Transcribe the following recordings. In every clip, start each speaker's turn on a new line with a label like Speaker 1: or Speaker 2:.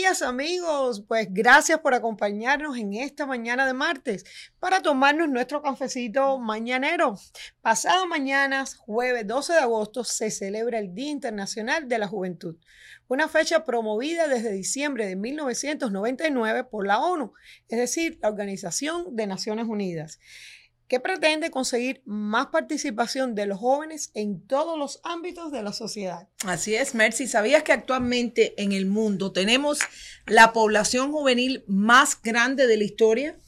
Speaker 1: días amigos, pues gracias por acompañarnos en esta mañana de martes para tomarnos nuestro cafecito mañanero. Pasado mañana, jueves 12 de agosto, se celebra el Día Internacional de la Juventud, una fecha promovida desde diciembre de 1999 por la ONU, es decir, la Organización de Naciones Unidas que pretende conseguir más participación de los jóvenes en todos los ámbitos de la sociedad.
Speaker 2: Así es, Mercy. ¿Sabías que actualmente en el mundo tenemos la población juvenil más grande de la historia?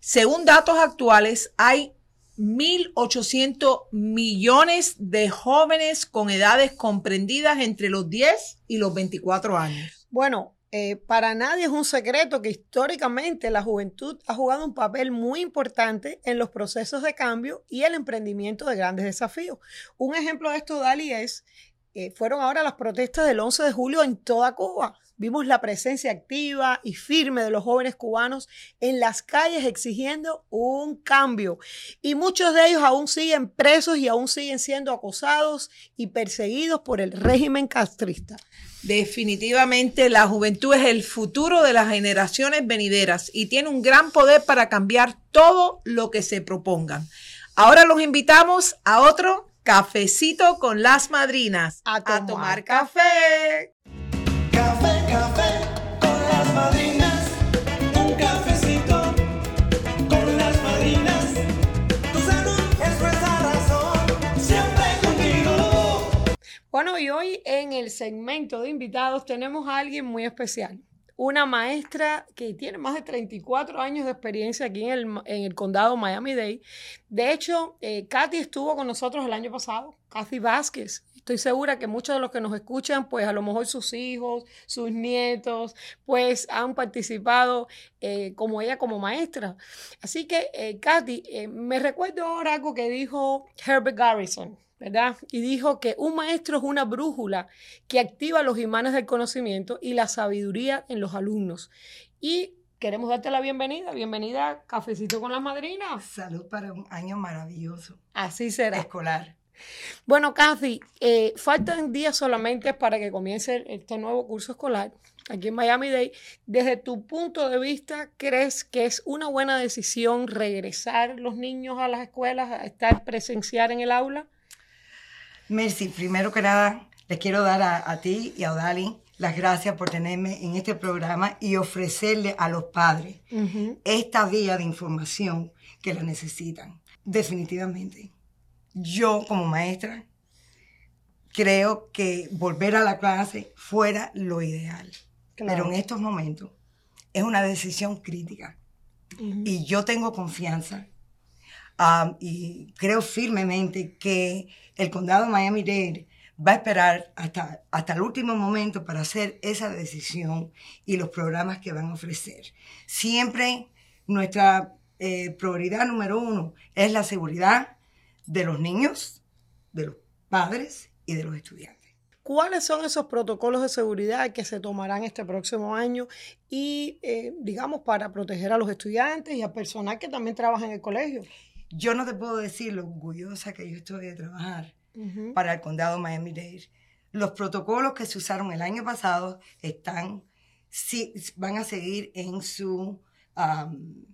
Speaker 2: Según datos actuales, hay 1.800 millones de jóvenes con edades comprendidas entre los 10 y los 24 años.
Speaker 1: Bueno, eh, para nadie es un secreto que históricamente la juventud ha jugado un papel muy importante en los procesos de cambio y el emprendimiento de grandes desafíos. Un ejemplo de esto, Dali, es, eh, fueron ahora las protestas del 11 de julio en toda Cuba. Vimos la presencia activa y firme de los jóvenes cubanos en las calles exigiendo un cambio. Y muchos de ellos aún siguen presos y aún siguen siendo acosados y perseguidos por el régimen castrista.
Speaker 2: Definitivamente la juventud es el futuro de las generaciones venideras y tiene un gran poder para cambiar todo lo que se propongan. Ahora los invitamos a otro cafecito con las madrinas.
Speaker 1: A tomar, café.
Speaker 3: Café,
Speaker 1: Bueno, y hoy en el segmento de invitados tenemos a alguien muy especial. Una maestra que tiene más de 34 años de experiencia aquí en el, en el condado Miami-Dade. De hecho, eh, estuvo con nosotros el año pasado, Kathy Vázquez. Estoy segura que muchos de los que nos escuchan, pues a lo mejor sus hijos, sus nietos, pues han participado eh, como ella como maestra. Así que, eh, eh, me recuerdo ahora algo que dijo Herbert Garrison. ¿Verdad? Y dijo que un maestro es una brújula que activa los imanes del conocimiento y la sabiduría en los alumnos. Y queremos darte la bienvenida. Bienvenida a Cafecito con las Madrinas.
Speaker 4: Salud para un año maravilloso
Speaker 1: Así será.
Speaker 4: escolar.
Speaker 1: Bueno, Kathy, eh, faltan días solamente para que comience este nuevo curso escolar aquí en Miami Dade. Desde tu punto de vista, ¿crees que es una buena decisión regresar los niños a las escuelas, a estar presenciar en el aula?
Speaker 4: Mercy, primero que nada, les quiero dar a, a ti y a Odali las gracias por tenerme en este programa y ofrecerle a los padres esta vía de información que la necesitan. Definitivamente. Yo como maestra creo que volver a la clase fuera lo ideal. Pero en estos momentos es una decisión crítica. Y yo tengo confianza um, y creo firmemente que el condado de Miami-Dade va a esperar hasta, hasta el último momento para hacer esa decisión y los programas que van a ofrecer. Siempre nuestra eh, prioridad número uno es la seguridad de los niños, de los padres y de los estudiantes.
Speaker 1: ¿Cuáles son esos protocolos de seguridad que se tomarán este próximo año y, eh, digamos, para proteger a los estudiantes y al personal que también trabaja en el colegio?
Speaker 4: Yo no te puedo decir lo orgullosa que yo estoy de trabajar para el condado Miami-Dade. Los protocolos que se usaron el año pasado están, sí, van a seguir en su, um,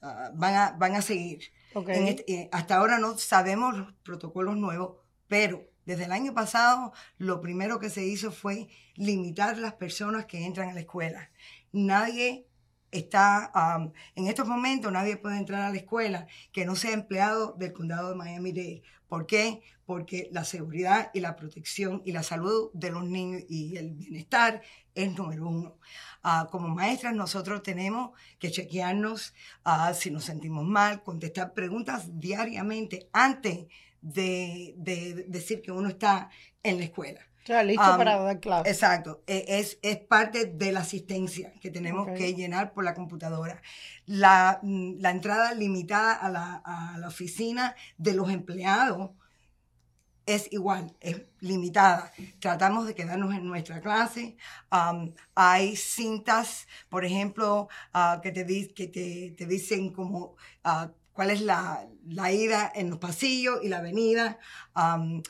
Speaker 4: ah, van, a, van a seguir.
Speaker 1: Ok.
Speaker 4: En este- eh, hasta ahora no sabemos los protocolos nuevos, pero desde el año pasado lo primero que se hizo fue limitar las personas que entran a la escuela. Nadie está, um, en estos momentos nadie puede entrar a la escuela que no sea empleado del condado de Miami-Dade. ¿Por qué? Porque la seguridad y la protección y la salud de los niños y el bienestar es número uno. Ah, como maestras nosotros tenemos que chequearnos ah, si nos sentimos mal, contestar preguntas diariamente antes de, de decir que uno está en la escuela.
Speaker 1: Sea, listo
Speaker 4: Um,
Speaker 1: para dar clases.
Speaker 4: Exacto, e- es, es parte de la asistencia que tenemos que llenar por la computadora. La, mm, la entrada limitada a la, a la oficina de los empleados es igual, es limitada. Tratamos de quedarnos en nuestra clase. Um, hay cintas, por ejemplo, ah, que, te, di- que te, te dicen como ah, cuál es la, la ida en los pasillos y la avenida. Um,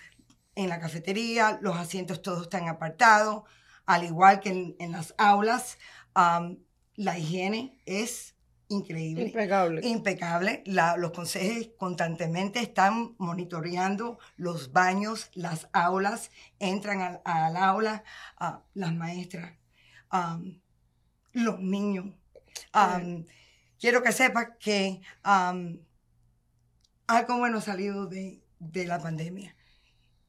Speaker 4: en la cafetería, los asientos todos están apartados. al igual que en, en las aulas, la higiene es increíble.
Speaker 1: Impecable.
Speaker 4: Impecable. La- los consejos constantemente están monitoreando los baños, las aulas, entran al, al aula las maestras, los niños. Quiero que sepas que algo bueno ha salido de, de la pandemia.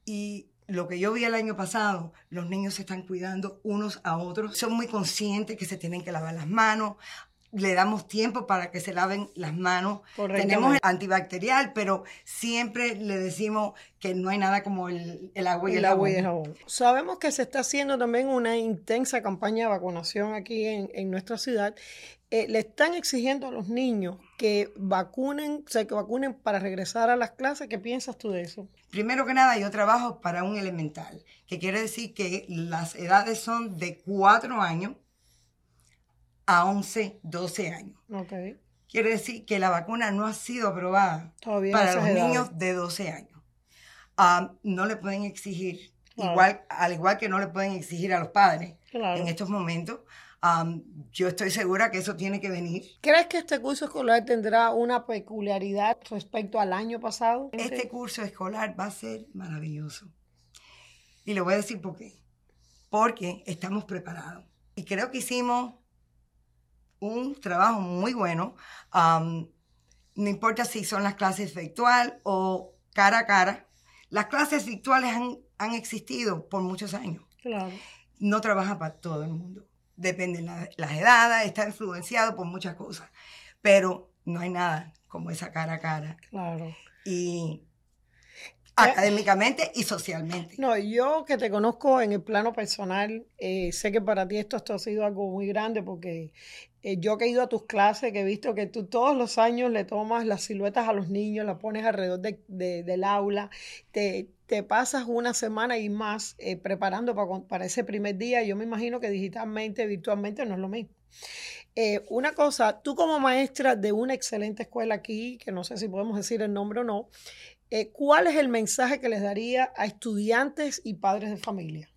Speaker 4: Y lo que yo vi el año pasado, los niños se están cuidando unos a otros, son muy conscientes que se tienen que lavar las manos, le damos tiempo para que se laven las manos. Tenemos el antibacterial, pero siempre le decimos que no hay nada como el, el agua y el,
Speaker 1: El agua y el
Speaker 4: jabón.
Speaker 1: Sabemos que se está haciendo también una intensa campaña de vacunación aquí en, en nuestra ciudad. Eh, le están exigiendo a los niños que vacunen, o sea, que vacunen para regresar a las clases. ¿Qué piensas tú de eso?
Speaker 4: Primero que nada, yo trabajo para un elemental, que quiere decir que las edades son de 4 años a 11, 12 años.
Speaker 1: Ok.
Speaker 4: Quiere decir que la vacuna no ha sido aprobada
Speaker 1: Todavía
Speaker 4: para los niños de 12 años. Ah, no le pueden exigir,
Speaker 1: Claro.
Speaker 4: igual, al igual que no le pueden exigir a los padres
Speaker 1: Claro.
Speaker 4: en estos momentos. Yo estoy segura que eso tiene que venir.
Speaker 1: ¿Crees que este curso escolar tendrá una peculiaridad respecto al año pasado?
Speaker 4: Este curso escolar va a ser maravilloso. Y le voy a decir por qué. Porque estamos preparados. Y creo que hicimos un trabajo muy bueno. Am, no importa si son las clases virtual o cara a cara. Las clases virtuales han, han existido por muchos años.
Speaker 1: Claro.
Speaker 4: No trabaja para todo el mundo. Depende de la- las edades, está influenciado por muchas cosas. Pero no hay nada como esa cara a cara
Speaker 1: Claro.
Speaker 4: y académicamente y socialmente.
Speaker 1: No, yo que te conozco en el plano personal, eh, sé que para ti esto, esto ha sido algo muy grande porque eh, yo que he ido a tus clases, que he visto que tú todos los años le tomas las siluetas a los niños, las pones alrededor de- de- del aula, te, te pasas una semana y más eh, preparando para, para ese primer día. Yo me imagino que digitalmente, virtualmente no es lo mismo. Eh, una cosa, tú como maestra de una excelente escuela aquí, que no sé si podemos decir el nombre o no, eh, ¿cuál es el mensaje que les daría a estudiantes y padres de familia?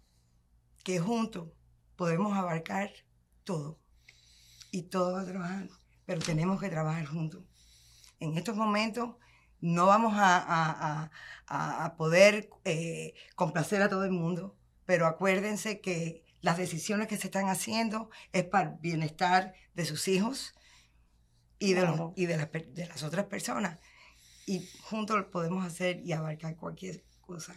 Speaker 4: Que juntos podemos abarcar todo y todo va a trabajar, pero tenemos que trabajar juntos. En estos momentos no vamos a, poder eh, complacer a todo el mundo, pero acuérdense que las decisiones que se están haciendo es para el bienestar de sus hijos y de, los- y de, las, de las otras personas. Y juntos podemos hacer y abarcar cualquier cosa.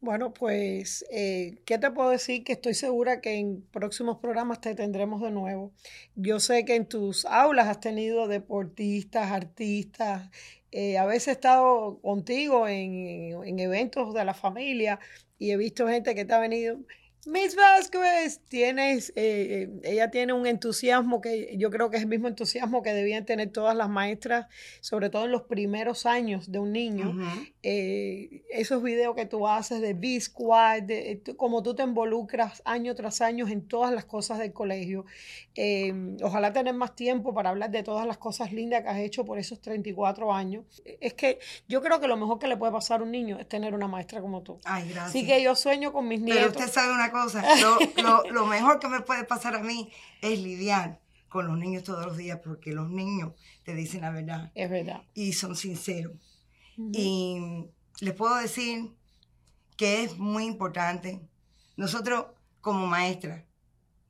Speaker 1: Bueno, pues, eh, ¿qué te puedo decir? Que estoy segura que en próximos programas te tendremos de nuevo. Yo sé que en tus aulas has tenido deportistas, artistas. eh, a veces he estado contigo en, en eventos de la familia y he visto gente que te ha venido. Miss Vázquez, tienes, eh, eh, ella tiene un entusiasmo que yo creo que es el mismo entusiasmo que debían tener todas las maestras, sobre todo en los primeros años de un niño eh, esos videos que tú haces de B-Squad, eh, tú- como tú te involucras año tras año en todas las cosas del colegio. Eh, ojalá tener más tiempo para hablar de todas las cosas lindas que has hecho por esos 34 años. Es que yo creo que lo mejor que le puede pasar a un niño es tener una maestra como tú.
Speaker 4: Ay, gracias.
Speaker 1: Así que yo sueño con mis
Speaker 4: Pero
Speaker 1: nietos.
Speaker 4: usted sabe una cosa, lo, lo- lo mejor que me puede pasar a mí es lidiar con los niños todos los días, porque los niños te dicen la verdad
Speaker 1: Es verdad.
Speaker 4: y son sinceros. Y les puedo decir que es muy importante. Nosotros como maestras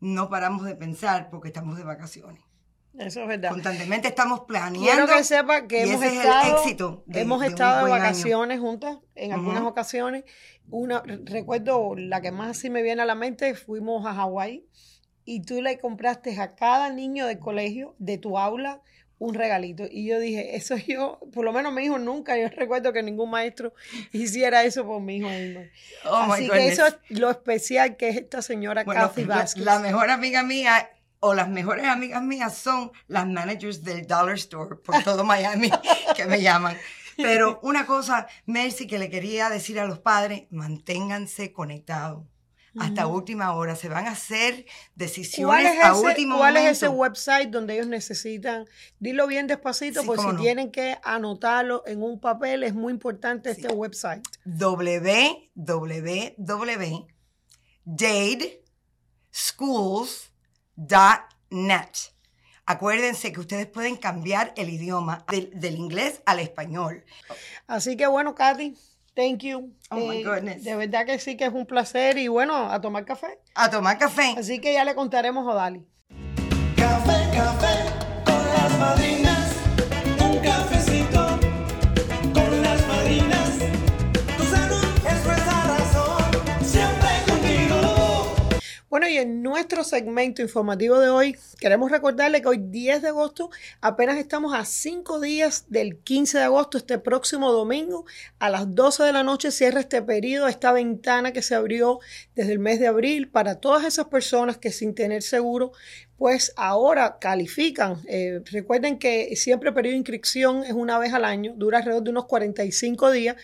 Speaker 4: no paramos de pensar porque estamos de vacaciones.
Speaker 1: Eso es verdad.
Speaker 4: Constantemente estamos planeando.
Speaker 1: Quiero que sepa que hemos
Speaker 4: ese es el
Speaker 1: estado,
Speaker 4: éxito de-
Speaker 1: hemos estado de
Speaker 4: año.
Speaker 1: vacaciones juntas en algunas ocasiones. Una, recuerdo la que más así me viene a la mente, fuimos a Hawái y tú le compraste a cada niño del colegio, de tu aula, un regalito. Y yo dije, eso yo, por lo menos mi hijo nunca, yo recuerdo que ningún maestro hiciera eso por mi hijo.
Speaker 4: Oh,
Speaker 1: Así que eso es lo especial que es esta señora
Speaker 4: Bueno,
Speaker 1: Kathy Vázquez.
Speaker 4: la mejor amiga mía o las mejores amigas mías son las managers del Dollar Store por todo Miami que me llaman. Pero una cosa, Mercy, que le quería decir a los padres, manténganse conectados. Hasta última hora se van a hacer
Speaker 1: ¿Cuál
Speaker 4: decisiones
Speaker 1: es,
Speaker 4: a
Speaker 1: ese,
Speaker 4: último
Speaker 1: cuál es ese website donde ellos necesitan? Dilo bien despacito,
Speaker 4: Sí,
Speaker 1: porque si
Speaker 4: no.
Speaker 1: tienen que anotarlo en un papel, es muy importante
Speaker 4: Sí.
Speaker 1: este website.
Speaker 4: www.jade schools.net. Acuérdense que ustedes pueden cambiar el idioma del, del inglés al español.
Speaker 1: Así que bueno, Katy, thank you.
Speaker 4: Oh, my
Speaker 1: Eh,
Speaker 4: goodness.
Speaker 1: De verdad que sí que es un placer y bueno, a tomar café.
Speaker 4: A tomar café.
Speaker 1: Así que ya le contaremos a Dali.
Speaker 3: Café, café con las madrinas. Un cafecito
Speaker 1: y en nuestro segmento informativo de hoy, queremos recordarle que hoy 10 de agosto apenas estamos a 5 días del 15 de agosto, este próximo domingo, a las 12 de la noche cierra este periodo, esta ventana que se abrió desde el mes de abril para todas esas personas que sin tener seguro, pues ahora califican. Eh, recuerden que siempre el periodo de inscripción es una vez al año, dura alrededor de unos 45 días.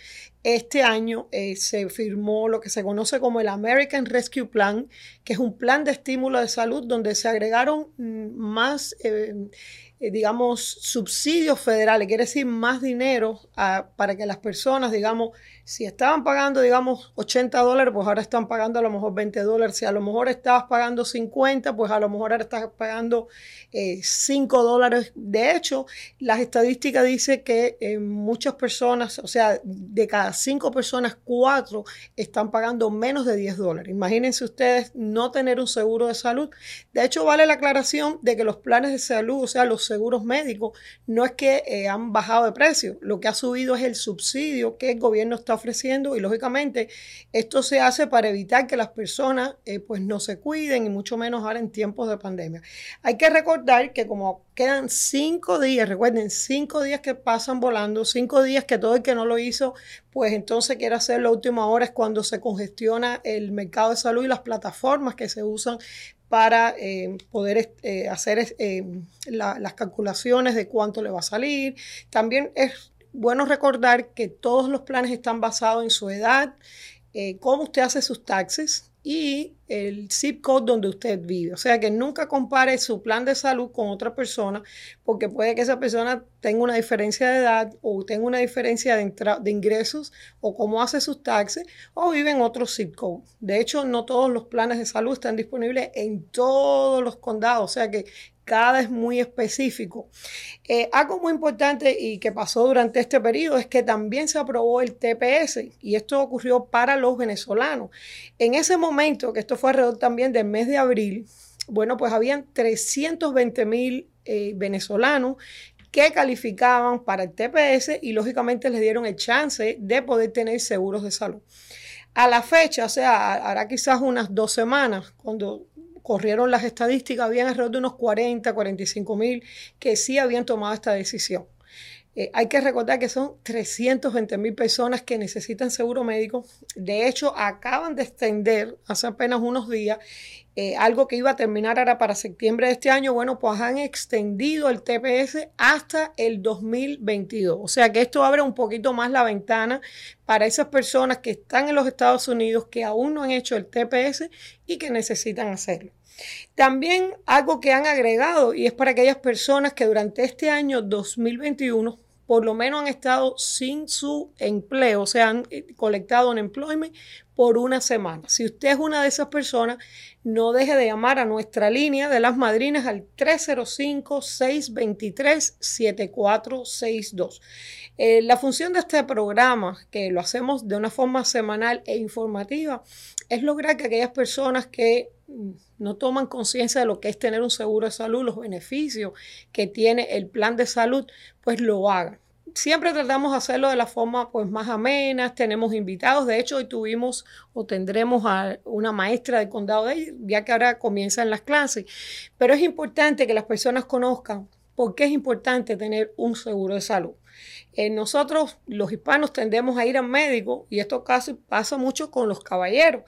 Speaker 1: Este año eh, se firmó lo que se conoce como el American Rescue Plan, que es un plan de estímulo de salud donde se agregaron mm, más, eh, eh, digamos, subsidios federales, quiere decir más dinero ah, para que las personas, digamos, si estaban pagando, digamos, 80 dólares, pues ahora están pagando a lo mejor 20 dólares. Si a lo mejor estabas pagando 50, pues a lo mejor ahora estás pagando eh, 5 dólares. De hecho, las estadísticas dicen que eh, muchas personas, o sea, de cada 5 personas, 4 están pagando menos de 10 dólares. Imagínense ustedes no tener un seguro de salud. De hecho, vale la aclaración de que los planes de salud, o sea, los seguros médicos, no es que eh, han bajado de precio. Lo que ha subido es el subsidio que el gobierno está ofreciendo y lógicamente esto se hace para evitar que las personas eh, pues no se cuiden y mucho menos ahora en tiempos de pandemia. Hay que recordar que como quedan cinco días, recuerden, cinco días que pasan volando, cinco días que todo el que no lo hizo, pues entonces quiere hacer la última hora es cuando se congestiona el mercado de salud y las plataformas que se usan para eh, poder eh, hacer eh, la- las calculaciones de cuánto le va a salir. También es bueno recordar que todos los planes están basados en su edad, cómo usted hace sus taxes y el zip code donde usted vive. O sea que nunca compare su plan de salud con otra persona porque puede que esa persona tenga una diferencia de edad o tenga una diferencia de, de ingresos o cómo hace sus taxes o vive en otro zip code. De hecho, no todos los planes de salud están disponibles en todos los condados. O sea que cada es muy específico. Eh, algo muy importante y que pasó durante este periodo es que también se aprobó el TPS y esto ocurrió para los venezolanos. En ese momento, que esto fue alrededor también del mes de abril, bueno, pues habían 320 mil eh, venezolanos que calificaban para el TPS y lógicamente les dieron el chance de poder tener seguros de salud. A la fecha, o sea, hará quizás unas dos semanas, cuando corrieron las estadísticas, habían alrededor de unos 40, 45 mil que sí habían tomado esta decisión. Eh, hay que recordar que son 320 mil personas que necesitan seguro médico. De hecho, acaban de extender hace apenas unos días eh, algo que iba a terminar ahora para septiembre de este año. Bueno, pues han extendido el TPS hasta el 2022. O sea que esto abre un poquito más la ventana para esas personas que están en los Estados Unidos, que aún no han hecho el TPS y que necesitan hacerlo. También algo que han agregado y es para aquellas personas que durante este año 2021 por lo menos han estado sin su empleo, o sea, han eh, colectado un employment por una semana. Si usted es una de esas personas, no deje de llamar a nuestra línea de las madrinas al 305-623-7462. Eh, la función de este programa, que lo hacemos de una forma semanal e informativa, es lograr que aquellas personas que mm, no toman conciencia de lo que es tener un seguro de salud, los beneficios que tiene el plan de salud, pues lo hagan. Siempre tratamos de hacerlo de la forma pues más amena, tenemos invitados, de hecho hoy tuvimos o tendremos a una maestra del condado de ya que ahora comienzan las clases, pero es importante que las personas conozcan por qué es importante tener un seguro de salud. Eh, nosotros, los hispanos, tendemos a ir al médico y esto casi pasa mucho con los caballeros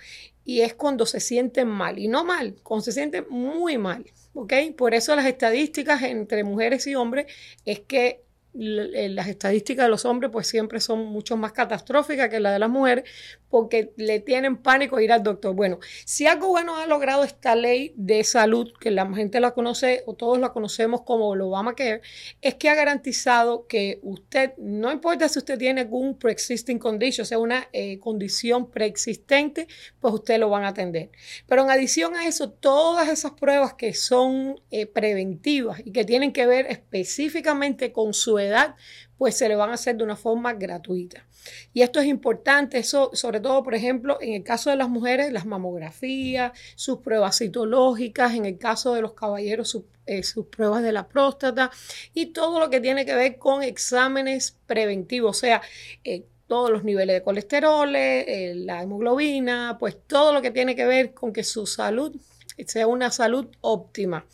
Speaker 1: y es cuando se sienten mal y no mal, cuando se sienten muy mal, ¿ok? Por eso las estadísticas entre mujeres y hombres es que eh, las estadísticas de los hombres pues siempre son mucho más catastróficas que las de las mujeres porque le tienen pánico ir al doctor. Bueno, si algo bueno ha logrado esta ley de salud, que la gente la conoce o todos la conocemos como el Obamacare, es que ha garantizado que usted, no importa si usted tiene algún pre-existing condition, o sea, una eh, condición preexistente, pues usted lo van a atender. Pero en adición a eso, todas esas pruebas que son eh, preventivas y que tienen que ver específicamente con su edad, pues se le van a hacer de una forma gratuita. Y esto es importante, eso sobre todo, por ejemplo, en el caso de las mujeres, las mamografías, sus pruebas citológicas, en el caso de los caballeros, sus, eh, sus pruebas de la próstata y todo lo que tiene que ver con exámenes preventivos, o sea, eh, todos los niveles de colesterol, eh, la hemoglobina, pues todo lo que tiene que ver con que su salud sea una salud óptima.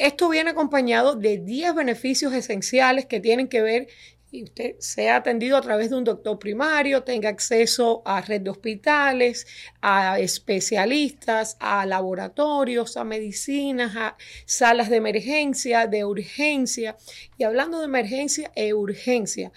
Speaker 1: Esto viene acompañado de 10 beneficios esenciales que tienen que ver y usted sea atendido a través de un doctor primario, tenga acceso a red de hospitales, a especialistas, a laboratorios, a medicinas, a salas de emergencia, de urgencia. Y hablando de emergencia e urgencia,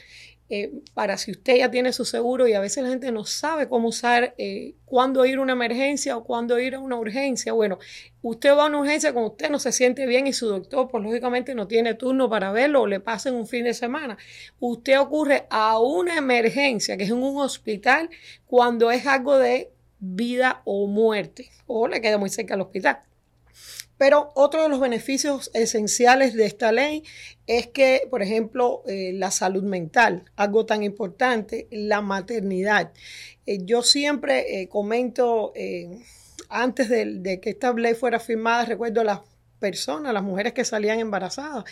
Speaker 1: eh, para si usted ya tiene su seguro y a veces la gente no sabe cómo usar, eh, cuándo ir a una emergencia o cuándo ir a una urgencia. Bueno, usted va a una urgencia cuando usted no se siente bien y su doctor, pues lógicamente no tiene turno para verlo o le pasen un fin de semana. Usted ocurre a una emergencia, que es en un hospital, cuando es algo de vida o muerte, o le queda muy cerca al hospital. Pero otro de los beneficios esenciales de esta ley es que, por ejemplo, eh, la salud mental, algo tan importante, la maternidad. Eh, yo siempre eh, comento, antes de, de que esta ley fuera firmada, recuerdo a las personas, las mujeres que salían embarazadas,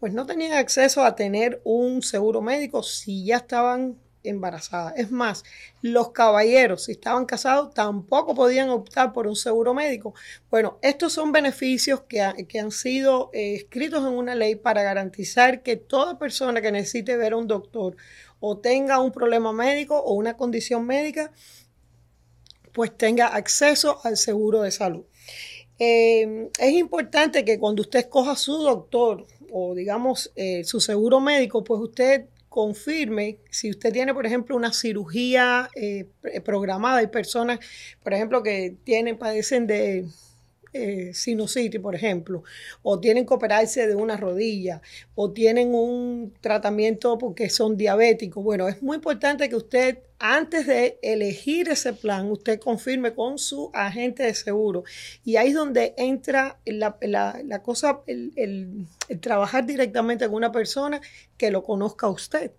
Speaker 1: pues no tenían acceso a tener un seguro médico si ya estaban embarazadas. Es más, los caballeros, si estaban casados, tampoco podían optar por un seguro médico. Bueno, estos son beneficios que, que han sido eh, escritos en una ley para garantizar que toda persona que necesite ver a un doctor o tenga un problema médico o una condición médica, pues tenga acceso al seguro de salud. Eh, es importante que cuando usted escoja su doctor o digamos eh, su seguro médico, pues usted confirme si usted tiene, por ejemplo, una cirugía eh, programada. Hay personas, por ejemplo, que tienen, padecen de eh, sinusitis, por ejemplo, o tienen que operarse de una rodilla, o tienen un tratamiento porque son diabéticos. Bueno, es muy importante que usted, antes de elegir ese plan, usted confirme con su agente de seguro. Y ahí es donde entra la, la- cosa, el, el- trabajar directamente con una persona que lo conozca a usted.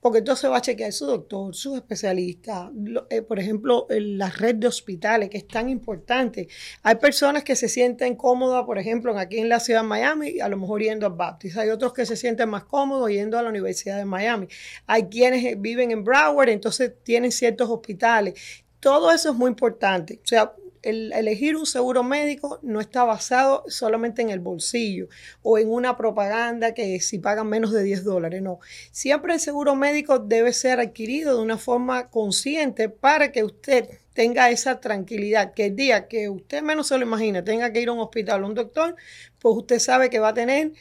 Speaker 1: Porque entonces va a chequear su doctor, su especialista, lo- eh, por ejemplo, la red de hospitales, que es tan importante. Hay personas que se sienten cómodas, por ejemplo, aquí en la ciudad de Miami, a lo mejor yendo al Baptist. Hay otros que se sienten más cómodos yendo a la Universidad de Miami. Hay quienes eh, viven en Broward, entonces tienen ciertos hospitales. Todo eso es muy importante. O sea, el elegir un seguro médico no está basado solamente en el bolsillo o en una propaganda que si pagan menos de 10 dólares, no. Siempre el seguro médico debe ser adquirido de una forma consciente para que usted tenga esa tranquilidad, que el día que usted menos se lo imagina, tenga que ir a un hospital o a un doctor, pues usted sabe que va a tener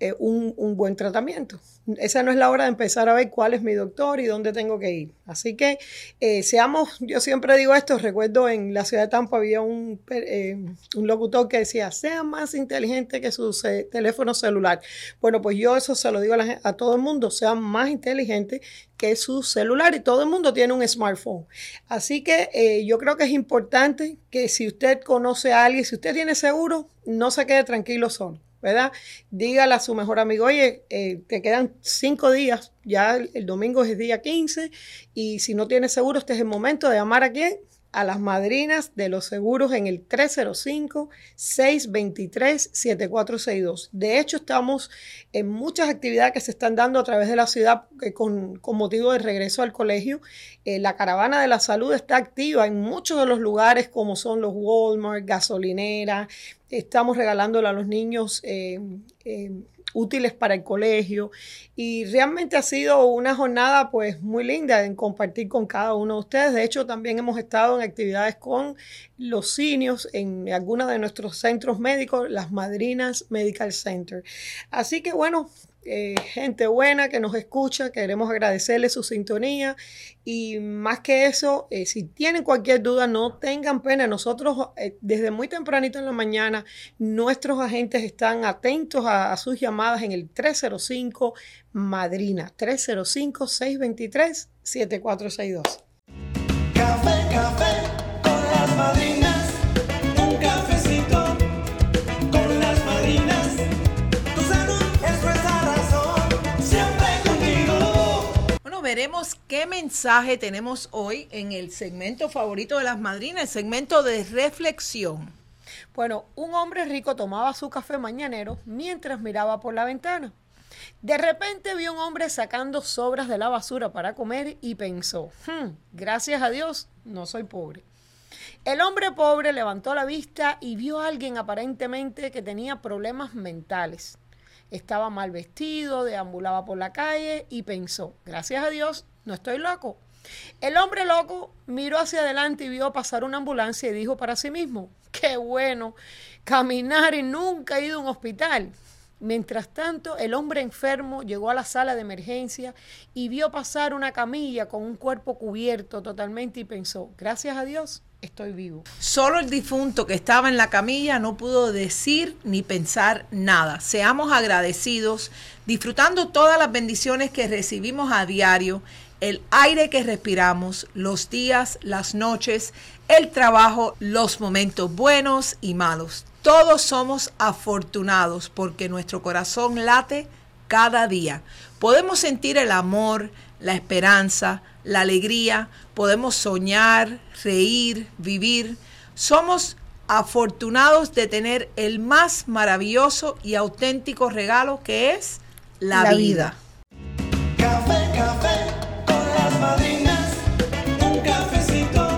Speaker 1: eh, un, un buen tratamiento. Esa no es la hora de empezar a ver cuál es mi doctor y dónde tengo que ir. Así que eh, seamos, yo siempre digo esto, recuerdo en la ciudad de Tampa había un, eh, locutor que decía, sea más inteligente que su teléfono celular. Bueno, pues yo eso se lo digo a, la a todo el mundo, sean más inteligentes que su celular y todo el mundo tiene un smartphone. Así que yo creo que es importante que si usted conoce a alguien, si usted tiene seguro, no se quede tranquilo solo. ¿Verdad? Dígale a su mejor amigo, oye, eh, te quedan cinco días, ya el, domingo es día 15, y si no tienes seguro, este es el momento de llamar a quién? A las madrinas de los seguros en el 305-623-7462. De hecho, estamos en muchas actividades que se están dando a través de la ciudad eh, con, con motivo del regreso al colegio. Eh, la caravana de la salud está activa en muchos de los lugares como son los Walmart, gasolineras, estamos regalándole a los niños eh, eh, útiles para el colegio y realmente ha sido una jornada pues muy linda en compartir con cada uno de ustedes. De hecho, también hemos estado en actividades con los seniors en algunos de nuestros centros médicos, las Madrinas Medical Center. Así que bueno, eh, gente buena que nos escucha, queremos agradecerle su sintonía y más que eso, eh, si tienen cualquier duda, no tengan pena. Nosotros eh, desde muy tempranito en la mañana, nuestros agentes están atentos a, a sus llamadas en el 305 Madrina, 305-623-7462.
Speaker 2: Qué mensaje tenemos hoy en el segmento favorito de las madrinas, el segmento de reflexión.
Speaker 1: Bueno, un hombre rico tomaba su café mañanero mientras miraba por la ventana. De repente vio un hombre sacando sobras de la basura para comer y pensó, "Hmm, gracias a Dios, no soy pobre. El hombre pobre levantó la vista y vio a alguien aparentemente que tenía problemas mentales. Estaba mal vestido, deambulaba por la calle y pensó, gracias a Dios, no estoy loco. El hombre loco miró hacia adelante y vio pasar una ambulancia y dijo para sí mismo, qué bueno, caminar y nunca he ido a un hospital. Mientras tanto, el hombre enfermo llegó a la sala de emergencia y vio pasar una camilla con un cuerpo cubierto totalmente y pensó, gracias a Dios, estoy vivo.
Speaker 2: Solo el difunto que estaba en la camilla no pudo decir ni pensar nada. Seamos agradecidos, disfrutando todas las bendiciones que recibimos a diario, el aire que respiramos, los días, las noches, el trabajo, los momentos buenos y malos. Todos somos afortunados porque nuestro corazón late cada día. Podemos sentir el amor, la esperanza, la alegría, podemos soñar, reír, vivir. Somos afortunados de tener el más maravilloso y auténtico regalo que es la,
Speaker 1: La
Speaker 2: vida.
Speaker 1: vida.
Speaker 3: Café, café con las madrinas. Un cafecito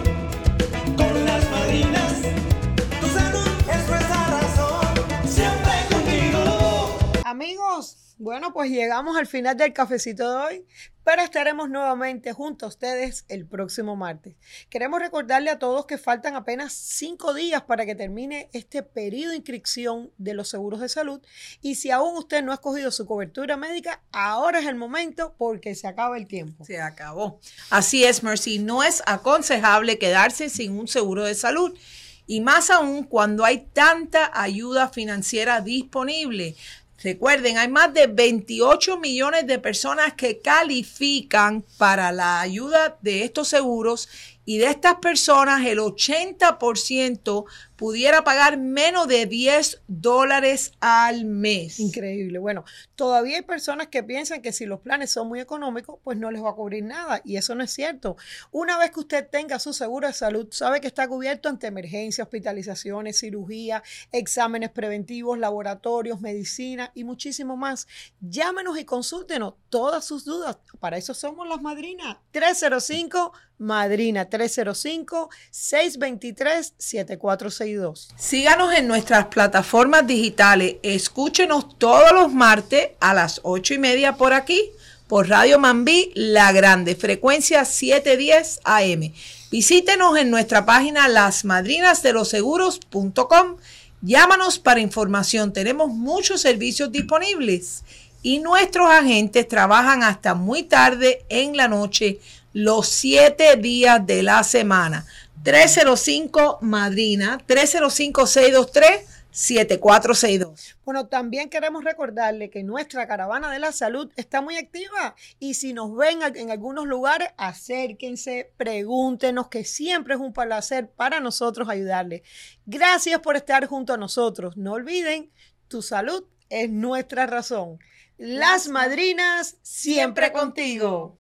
Speaker 3: con las madrinas. Tu salud es nuestra razón. Siempre contigo.
Speaker 1: Amigos, bueno, pues llegamos al final del cafecito de hoy, pero estaremos nuevamente junto a ustedes el próximo martes. Queremos recordarle a todos que faltan apenas cinco días para que termine este periodo de inscripción de los seguros de salud y si aún usted no ha escogido su cobertura médica, ahora es el momento porque se acaba el tiempo.
Speaker 2: Se acabó. Así es, Mercy. No es aconsejable quedarse sin un seguro de salud. Y más aún cuando hay tanta ayuda financiera disponible. Recuerden, hay más de 28 millones de personas que califican para la ayuda de estos seguros y de estas personas el 80% pudiera pagar menos de 10 dólares al mes.
Speaker 1: Increíble. Bueno, todavía hay personas que piensan que si los planes son muy económicos, pues no les va a cubrir nada. Y eso no es cierto. Una vez que usted tenga su seguro de salud, sabe que está cubierto ante emergencias, hospitalizaciones, cirugía, exámenes preventivos, laboratorios, medicina y muchísimo más. Llámenos y consúltenos todas sus dudas. Para eso somos las madrinas. 305 Madrina 305-623-7462.
Speaker 2: Síganos en nuestras plataformas digitales. Escúchenos todos los martes a las ocho y media por aquí, por Radio Mambí, La Grande, frecuencia 710 AM. Visítenos en nuestra página lasmadrinasdeloseguros.com. Llámanos para información. Tenemos muchos servicios disponibles y nuestros agentes trabajan hasta muy tarde en la noche los siete días de la semana. 305 Madrina, 305-623-7462.
Speaker 1: Bueno, también queremos recordarle que nuestra caravana de la salud está muy activa y si nos ven en algunos lugares, acérquense, pregúntenos, que siempre es un placer para nosotros ayudarles. Gracias por estar junto a nosotros. No olviden, tu salud es nuestra razón. Las madrinas siempre contigo.